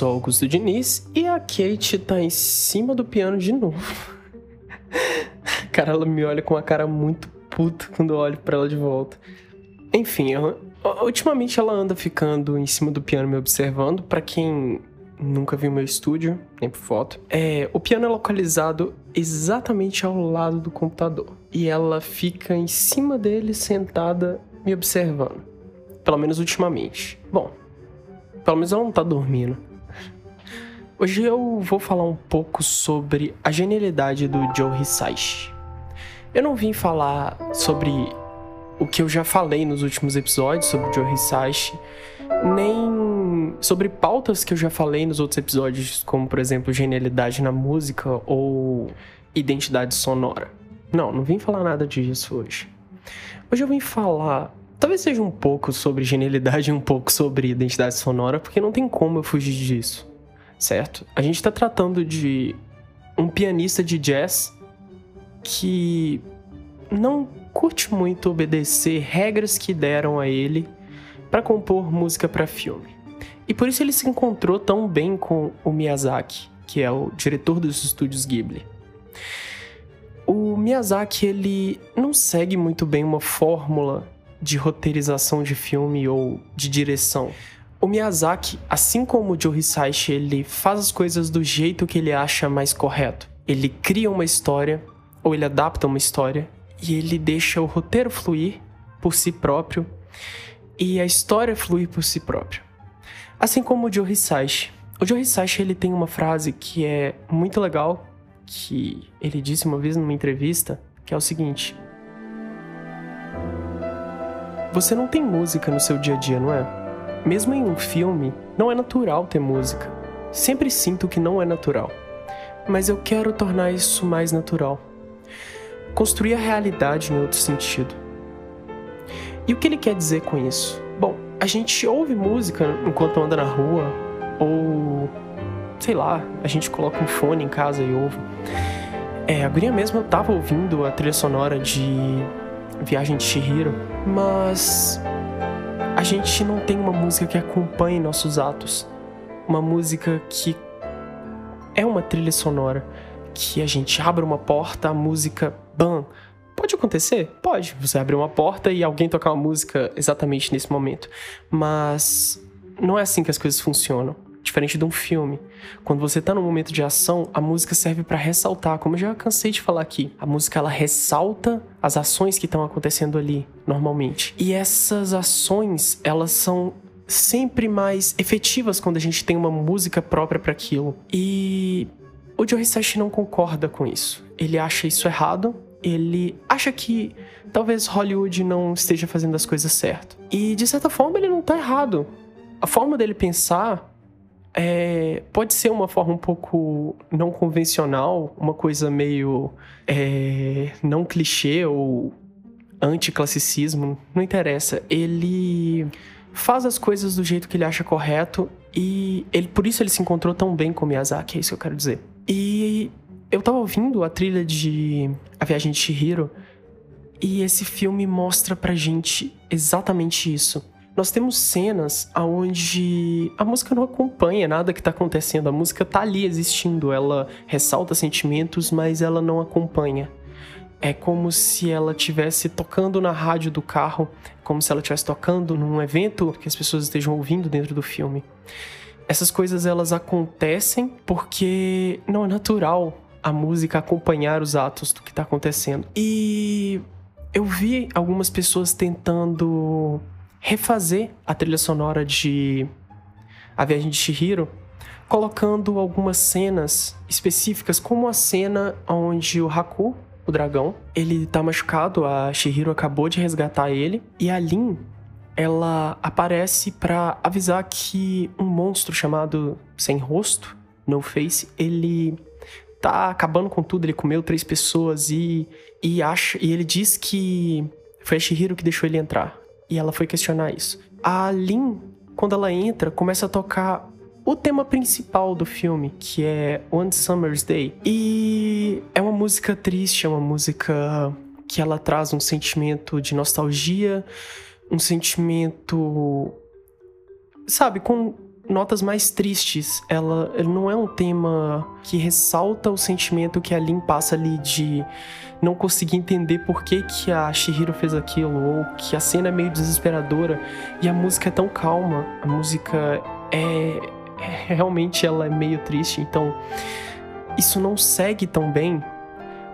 sou Augusto Diniz e a Kate tá em cima do piano de novo. cara, ela me olha com uma cara muito puta quando eu olho pra ela de volta. Enfim, ultimamente ela anda ficando em cima do piano me observando. Para quem nunca viu meu estúdio, nem por foto, é, o piano é localizado exatamente ao lado do computador. E ela fica em cima dele sentada me observando. Pelo menos ultimamente. Bom, pelo menos ela não tá dormindo. Hoje eu vou falar um pouco sobre a genialidade do Joe Hisaishi. Eu não vim falar sobre o que eu já falei nos últimos episódios sobre o Joe Hisaishi, nem sobre pautas que eu já falei nos outros episódios, como por exemplo genialidade na música ou identidade sonora. Não, não vim falar nada disso hoje. Hoje eu vim falar Talvez seja um pouco sobre genialidade e um pouco sobre identidade sonora, porque não tem como eu fugir disso, certo? A gente está tratando de um pianista de jazz que não curte muito obedecer regras que deram a ele para compor música para filme. E por isso ele se encontrou tão bem com o Miyazaki, que é o diretor dos estúdios Ghibli. O Miyazaki ele não segue muito bem uma fórmula de roteirização de filme ou de direção. O Miyazaki, assim como o Joe Hisaishi, ele faz as coisas do jeito que ele acha mais correto. Ele cria uma história, ou ele adapta uma história, e ele deixa o roteiro fluir por si próprio, e a história fluir por si próprio. Assim como o Joe Hisaishi. O Joe Hisaishi, ele tem uma frase que é muito legal, que ele disse uma vez numa entrevista, que é o seguinte... Você não tem música no seu dia a dia, não é? Mesmo em um filme, não é natural ter música. Sempre sinto que não é natural. Mas eu quero tornar isso mais natural. Construir a realidade em outro sentido. E o que ele quer dizer com isso? Bom, a gente ouve música enquanto anda na rua, ou sei lá, a gente coloca um fone em casa e ouve. É, a guria mesmo eu tava ouvindo a trilha sonora de Viagem de Chihiro, mas a gente não tem uma música que acompanhe nossos atos. Uma música que é uma trilha sonora, que a gente abre uma porta, a música, bam. Pode acontecer? Pode. Você abrir uma porta e alguém tocar uma música exatamente nesse momento. Mas não é assim que as coisas funcionam diferente de um filme. Quando você tá num momento de ação, a música serve para ressaltar, como eu já cansei de falar aqui. A música ela ressalta as ações que estão acontecendo ali normalmente. E essas ações, elas são sempre mais efetivas quando a gente tem uma música própria para aquilo. E o Joe Hisaishi não concorda com isso. Ele acha isso errado. Ele acha que talvez Hollywood não esteja fazendo as coisas certo. E de certa forma ele não tá errado. A forma dele pensar é, pode ser uma forma um pouco não convencional, uma coisa meio é, não clichê ou anticlassicismo, não interessa. Ele faz as coisas do jeito que ele acha correto e ele por isso ele se encontrou tão bem com Miyazaki, é isso que eu quero dizer. E eu tava ouvindo a trilha de A Viagem de Chihiro e esse filme mostra pra gente exatamente isso nós temos cenas onde a música não acompanha nada que está acontecendo, a música está ali existindo, ela ressalta sentimentos, mas ela não acompanha. É como se ela estivesse tocando na rádio do carro, como se ela estivesse tocando num evento que as pessoas estejam ouvindo dentro do filme. Essas coisas elas acontecem porque não é natural a música acompanhar os atos do que está acontecendo. E eu vi algumas pessoas tentando refazer a trilha sonora de A Viagem de Chihiro, colocando algumas cenas específicas, como a cena onde o Haku, o dragão, ele tá machucado, a Chihiro acabou de resgatar ele, e a Lin, ela aparece para avisar que um monstro chamado Sem Rosto, No Face, ele tá acabando com tudo, ele comeu três pessoas e, e acha e ele diz que foi a Shihiro que deixou ele entrar e ela foi questionar isso. A Lin, quando ela entra, começa a tocar o tema principal do filme, que é One Summer's Day. E é uma música triste, é uma música que ela traz um sentimento de nostalgia, um sentimento. Sabe, com notas mais tristes. Ela, ele não é um tema que ressalta o sentimento que a Lin passa ali de não conseguir entender por que, que a Shihiro fez aquilo, ou que a cena é meio desesperadora e a música é tão calma. A música é, é realmente ela é meio triste, então isso não segue tão bem.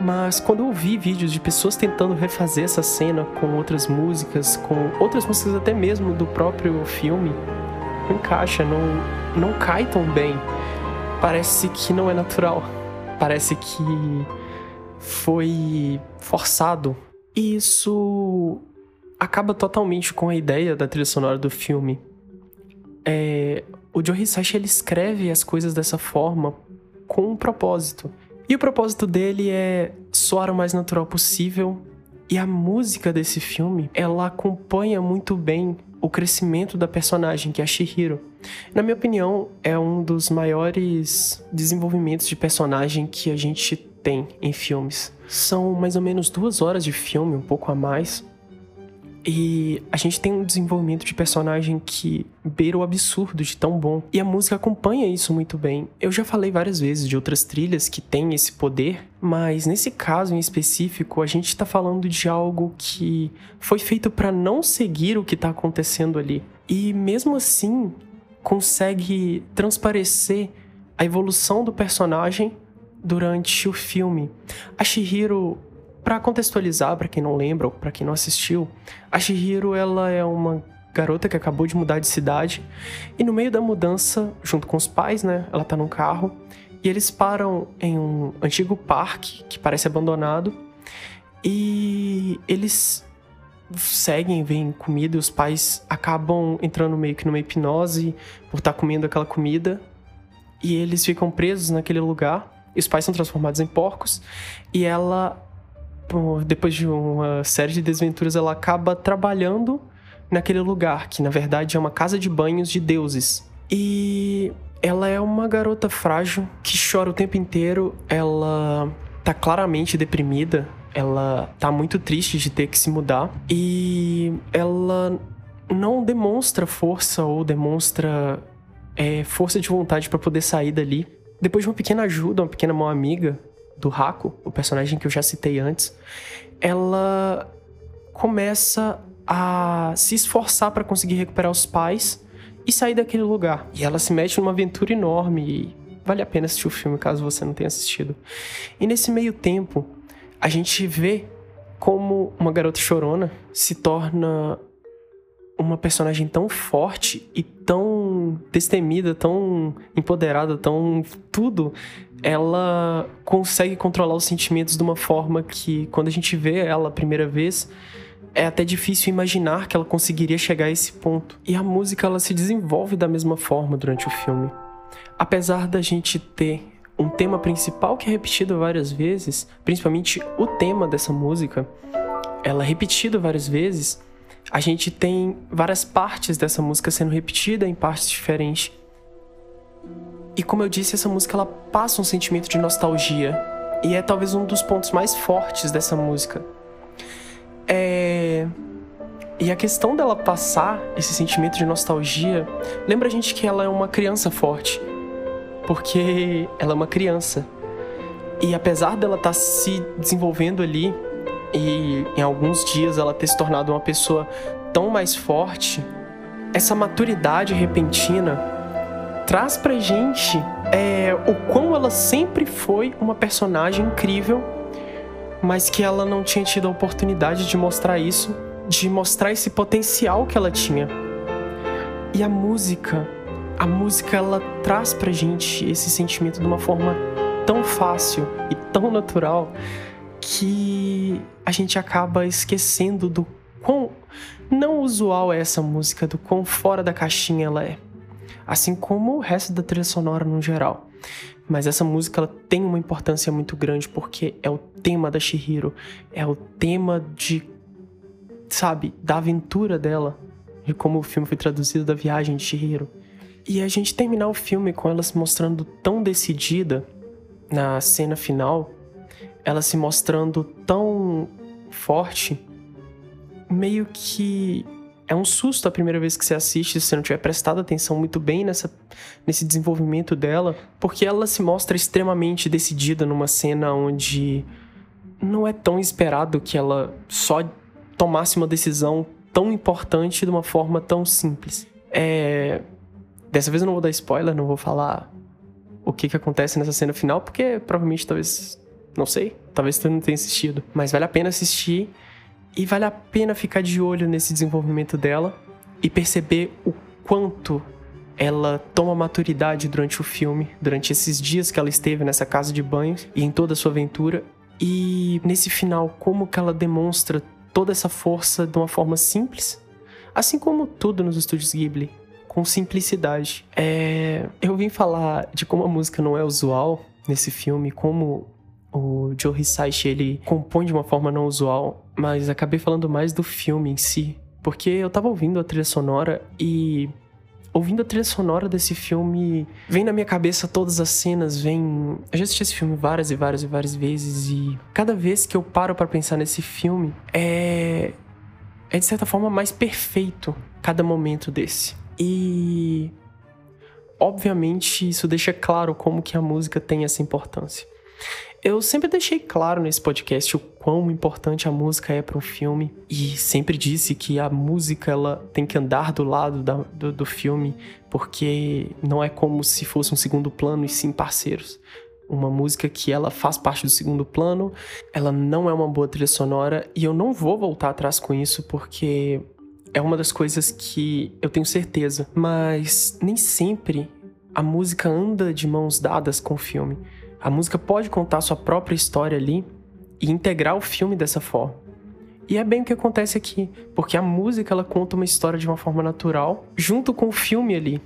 Mas quando eu vi vídeos de pessoas tentando refazer essa cena com outras músicas, com outras músicas até mesmo do próprio filme, encaixa, não, não cai tão bem. Parece que não é natural. Parece que foi forçado. E isso acaba totalmente com a ideia da trilha sonora do filme. É, o Joe Hisashi ele escreve as coisas dessa forma com um propósito. E o propósito dele é soar o mais natural possível. E a música desse filme, ela acompanha muito bem o crescimento da personagem, que é a Shihiro. Na minha opinião, é um dos maiores desenvolvimentos de personagem que a gente tem em filmes. São mais ou menos duas horas de filme, um pouco a mais. E a gente tem um desenvolvimento de personagem que beira o absurdo de tão bom. E a música acompanha isso muito bem. Eu já falei várias vezes de outras trilhas que têm esse poder, mas nesse caso em específico, a gente está falando de algo que foi feito para não seguir o que está acontecendo ali. E mesmo assim, consegue transparecer a evolução do personagem durante o filme. A Shihiro para contextualizar, para quem não lembra ou para quem não assistiu, a Shihiro ela é uma garota que acabou de mudar de cidade e no meio da mudança, junto com os pais, né, ela tá num carro e eles param em um antigo parque que parece abandonado e eles seguem, veem comida e os pais acabam entrando meio que numa hipnose por estar tá comendo aquela comida e eles ficam presos naquele lugar. E os pais são transformados em porcos e ela depois de uma série de desventuras, ela acaba trabalhando naquele lugar, que na verdade é uma casa de banhos de deuses. E ela é uma garota frágil que chora o tempo inteiro, ela tá claramente deprimida, ela tá muito triste de ter que se mudar e ela não demonstra força ou demonstra é, força de vontade para poder sair dali. Depois de uma pequena ajuda, uma pequena mão amiga, do Hako, o personagem que eu já citei antes, ela começa a se esforçar para conseguir recuperar os pais e sair daquele lugar. E ela se mete numa aventura enorme e vale a pena assistir o filme caso você não tenha assistido. E nesse meio tempo, a gente vê como uma garota chorona se torna uma personagem tão forte e tão destemida, tão empoderada, tão tudo, ela consegue controlar os sentimentos de uma forma que, quando a gente vê ela a primeira vez, é até difícil imaginar que ela conseguiria chegar a esse ponto. E a música ela se desenvolve da mesma forma durante o filme. Apesar da gente ter um tema principal que é repetido várias vezes, principalmente o tema dessa música, ela é repetida várias vezes, a gente tem várias partes dessa música sendo repetida em partes diferentes. E como eu disse, essa música ela passa um sentimento de nostalgia e é talvez um dos pontos mais fortes dessa música. É... E a questão dela passar esse sentimento de nostalgia lembra a gente que ela é uma criança forte, porque ela é uma criança. E apesar dela estar tá se desenvolvendo ali e em alguns dias ela ter se tornado uma pessoa tão mais forte, essa maturidade repentina traz pra gente é, o quão ela sempre foi uma personagem incrível, mas que ela não tinha tido a oportunidade de mostrar isso, de mostrar esse potencial que ela tinha. E a música, a música ela traz pra gente esse sentimento de uma forma tão fácil e tão natural que a gente acaba esquecendo do quão não usual é essa música, do quão fora da caixinha ela é. Assim como o resto da trilha sonora no geral. Mas essa música ela tem uma importância muito grande porque é o tema da Shihiro, é o tema de, sabe, da aventura dela, de como o filme foi traduzido da viagem de Shihiro. E a gente terminar o filme com ela se mostrando tão decidida na cena final, ela se mostrando tão forte, meio que é um susto a primeira vez que você assiste se você não tiver prestado atenção muito bem nessa, nesse desenvolvimento dela, porque ela se mostra extremamente decidida numa cena onde não é tão esperado que ela só tomasse uma decisão tão importante de uma forma tão simples. É... Dessa vez eu não vou dar spoiler, não vou falar o que, que acontece nessa cena final, porque provavelmente talvez. Não sei, talvez tu não tenha assistido. Mas vale a pena assistir e vale a pena ficar de olho nesse desenvolvimento dela e perceber o quanto ela toma maturidade durante o filme, durante esses dias que ela esteve nessa casa de banhos e em toda a sua aventura. E nesse final, como que ela demonstra toda essa força de uma forma simples, assim como tudo nos estúdios Ghibli, com simplicidade. É... Eu vim falar de como a música não é usual nesse filme, como o Joe Hisaishi ele compõe de uma forma não usual, mas acabei falando mais do filme em si, porque eu tava ouvindo a trilha sonora e ouvindo a trilha sonora desse filme, vem na minha cabeça todas as cenas, vem. Eu já assisti esse filme várias e várias e várias vezes e cada vez que eu paro para pensar nesse filme, é é de certa forma mais perfeito cada momento desse. E obviamente isso deixa claro como que a música tem essa importância. Eu sempre deixei claro nesse podcast o quão importante a música é para um filme e sempre disse que a música ela tem que andar do lado da, do, do filme porque não é como se fosse um segundo plano e sim parceiros. Uma música que ela faz parte do segundo plano, ela não é uma boa trilha sonora e eu não vou voltar atrás com isso porque é uma das coisas que eu tenho certeza, mas nem sempre a música anda de mãos dadas com o filme. A música pode contar sua própria história ali e integrar o filme dessa forma. E é bem o que acontece aqui, porque a música ela conta uma história de uma forma natural, junto com o filme ali.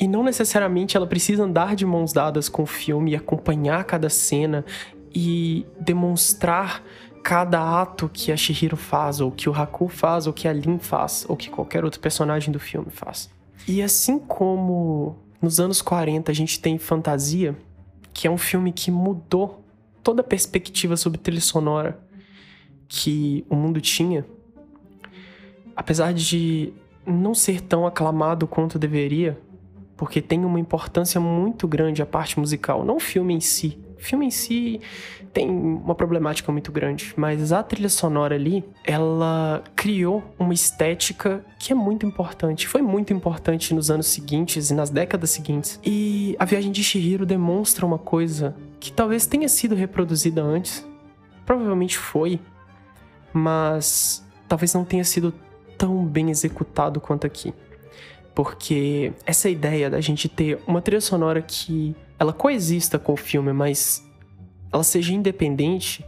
E não necessariamente ela precisa andar de mãos dadas com o filme e acompanhar cada cena e demonstrar cada ato que a Shihiro faz, ou que o Haku faz, ou que a Lin faz, ou que qualquer outro personagem do filme faz. E assim como nos anos 40 a gente tem fantasia, que é um filme que mudou toda a perspectiva sobre trilha sonora que o mundo tinha. Apesar de não ser tão aclamado quanto deveria, porque tem uma importância muito grande a parte musical, não o filme em si, filme em si tem uma problemática muito grande, mas a trilha sonora ali, ela criou uma estética que é muito importante. Foi muito importante nos anos seguintes e nas décadas seguintes. E a viagem de Shihiro demonstra uma coisa que talvez tenha sido reproduzida antes. Provavelmente foi, mas talvez não tenha sido tão bem executado quanto aqui. Porque essa ideia da gente ter uma trilha sonora que ela coexista com o filme, mas ela seja independente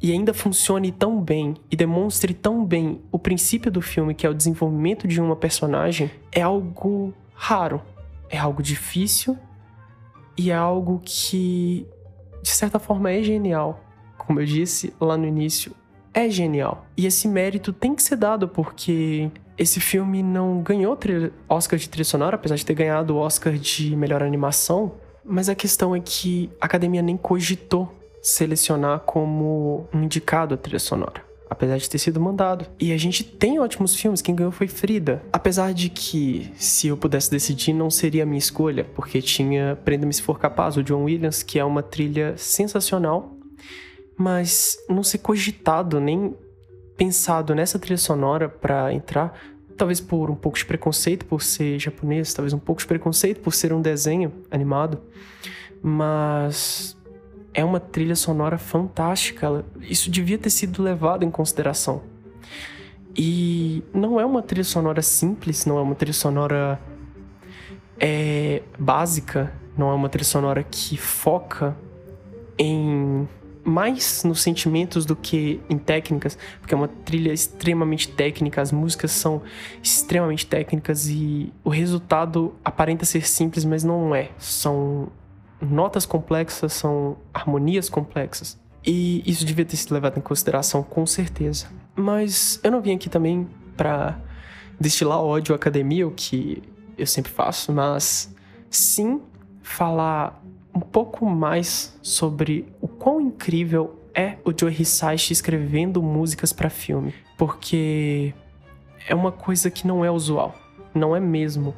e ainda funcione tão bem e demonstre tão bem o princípio do filme, que é o desenvolvimento de uma personagem, é algo raro, é algo difícil e é algo que, de certa forma, é genial. Como eu disse lá no início, é genial. E esse mérito tem que ser dado porque esse filme não ganhou Oscar de trilha sonora, apesar de ter ganhado o Oscar de melhor animação. Mas a questão é que a academia nem cogitou selecionar como um indicado a trilha sonora. Apesar de ter sido mandado. E a gente tem ótimos filmes, quem ganhou foi Frida. Apesar de que, se eu pudesse decidir, não seria a minha escolha, porque tinha Prenda-me Se For Capaz, o John Williams, que é uma trilha sensacional, mas não ser cogitado nem pensado nessa trilha sonora para entrar, talvez por um pouco de preconceito por ser japonês, talvez um pouco de preconceito por ser um desenho animado, mas é uma trilha sonora fantástica. Isso devia ter sido levado em consideração. E não é uma trilha sonora simples, não é uma trilha sonora é, básica, não é uma trilha sonora que foca em mais nos sentimentos do que em técnicas, porque é uma trilha extremamente técnica, as músicas são extremamente técnicas e o resultado aparenta ser simples, mas não é. São notas complexas, são harmonias complexas. E isso devia ter sido levado em consideração com certeza. Mas eu não vim aqui também para destilar ódio à academia, o que eu sempre faço, mas sim falar um pouco mais sobre o quão incrível é o Joe Hisaishi escrevendo músicas para filme, porque é uma coisa que não é usual. Não é mesmo.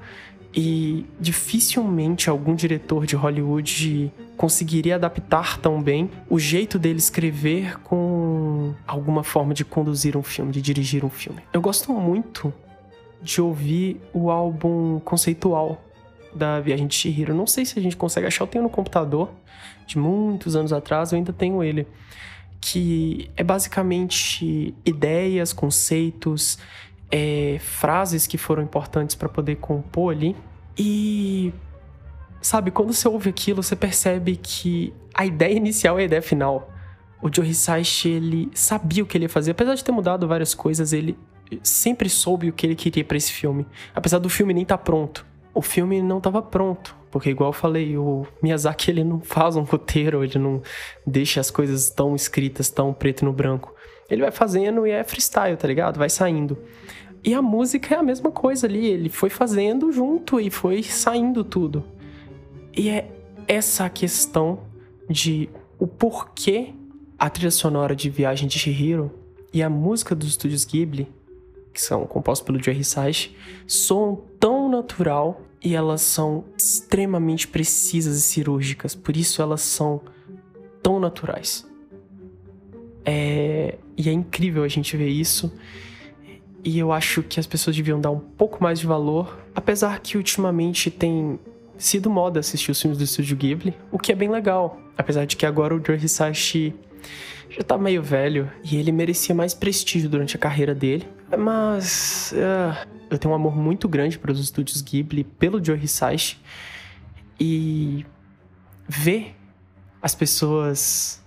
E dificilmente algum diretor de Hollywood conseguiria adaptar tão bem o jeito dele escrever com alguma forma de conduzir um filme, de dirigir um filme. Eu gosto muito de ouvir o álbum conceitual da Viagem de Chihiro. Não sei se a gente consegue achar, eu tenho no computador de muitos anos atrás, eu ainda tenho ele. Que é basicamente ideias, conceitos, é, frases que foram importantes para poder compor ali. E sabe, quando você ouve aquilo, você percebe que a ideia inicial é a ideia final. O Joe Hisaishi, ele sabia o que ele ia fazer, apesar de ter mudado várias coisas, ele sempre soube o que ele queria para esse filme, apesar do filme nem estar tá pronto. O filme não estava pronto, porque igual eu falei, o Miyazaki ele não faz um roteiro, ele não deixa as coisas tão escritas, tão preto no branco. Ele vai fazendo e é freestyle, tá ligado? Vai saindo. E a música é a mesma coisa ali, ele foi fazendo junto e foi saindo tudo. E é essa questão de o porquê a trilha sonora de Viagem de Chihiro e a música dos estúdios Ghibli, que são compostos pelo Joe Hisaishi, soam tão natural e elas são extremamente precisas e cirúrgicas, por isso elas são tão naturais. É... E é incrível a gente ver isso. E eu acho que as pessoas deviam dar um pouco mais de valor, apesar que ultimamente tem sido moda assistir os filmes do estúdio Ghibli, o que é bem legal. Apesar de que agora o Joe Hisashi já tá meio velho e ele merecia mais prestígio durante a carreira dele. Mas uh, eu tenho um amor muito grande para os estúdios Ghibli pelo Joe Hisashi e ver as pessoas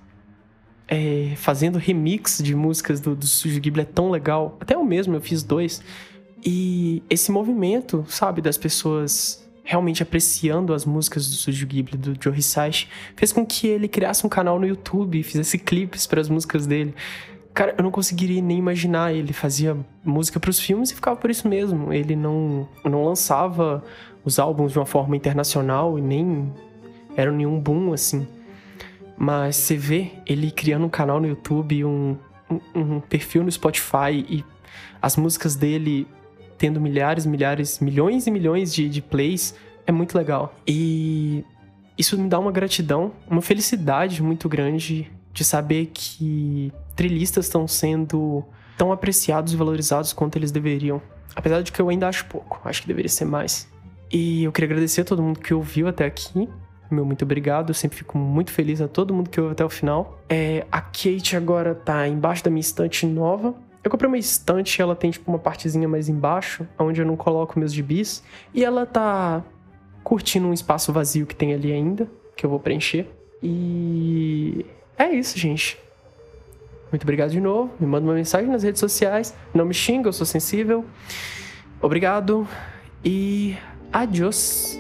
é, fazendo remix de músicas do, do Estúdio Ghibli é tão legal. Até eu mesmo, eu fiz dois. E esse movimento, sabe, das pessoas realmente apreciando as músicas do Estúdio Ghibli, do Joe Hisaishi, fez com que ele criasse um canal no YouTube e fizesse clipes para as músicas dele. Cara, eu não conseguiria nem imaginar. Ele fazia música para os filmes e ficava por isso mesmo. Ele não, não lançava os álbuns de uma forma internacional e nem era nenhum boom assim. Mas você vê ele criando um canal no YouTube, um, um, um perfil no Spotify e as músicas dele tendo milhares, milhares, milhões e milhões de, de plays, é muito legal. E isso me dá uma gratidão, uma felicidade muito grande de saber que trilhistas estão sendo tão apreciados e valorizados quanto eles deveriam. Apesar de que eu ainda acho pouco, acho que deveria ser mais. E eu queria agradecer a todo mundo que ouviu até aqui meu muito obrigado. Eu sempre fico muito feliz a todo mundo que ouve até o final. É, a Kate agora tá embaixo da minha estante nova. Eu comprei uma estante, ela tem tipo uma partezinha mais embaixo, onde eu não coloco meus gibis. E ela tá curtindo um espaço vazio que tem ali ainda, que eu vou preencher. E é isso, gente. Muito obrigado de novo. Me manda uma mensagem nas redes sociais. Não me xinga, eu sou sensível. Obrigado e adiós.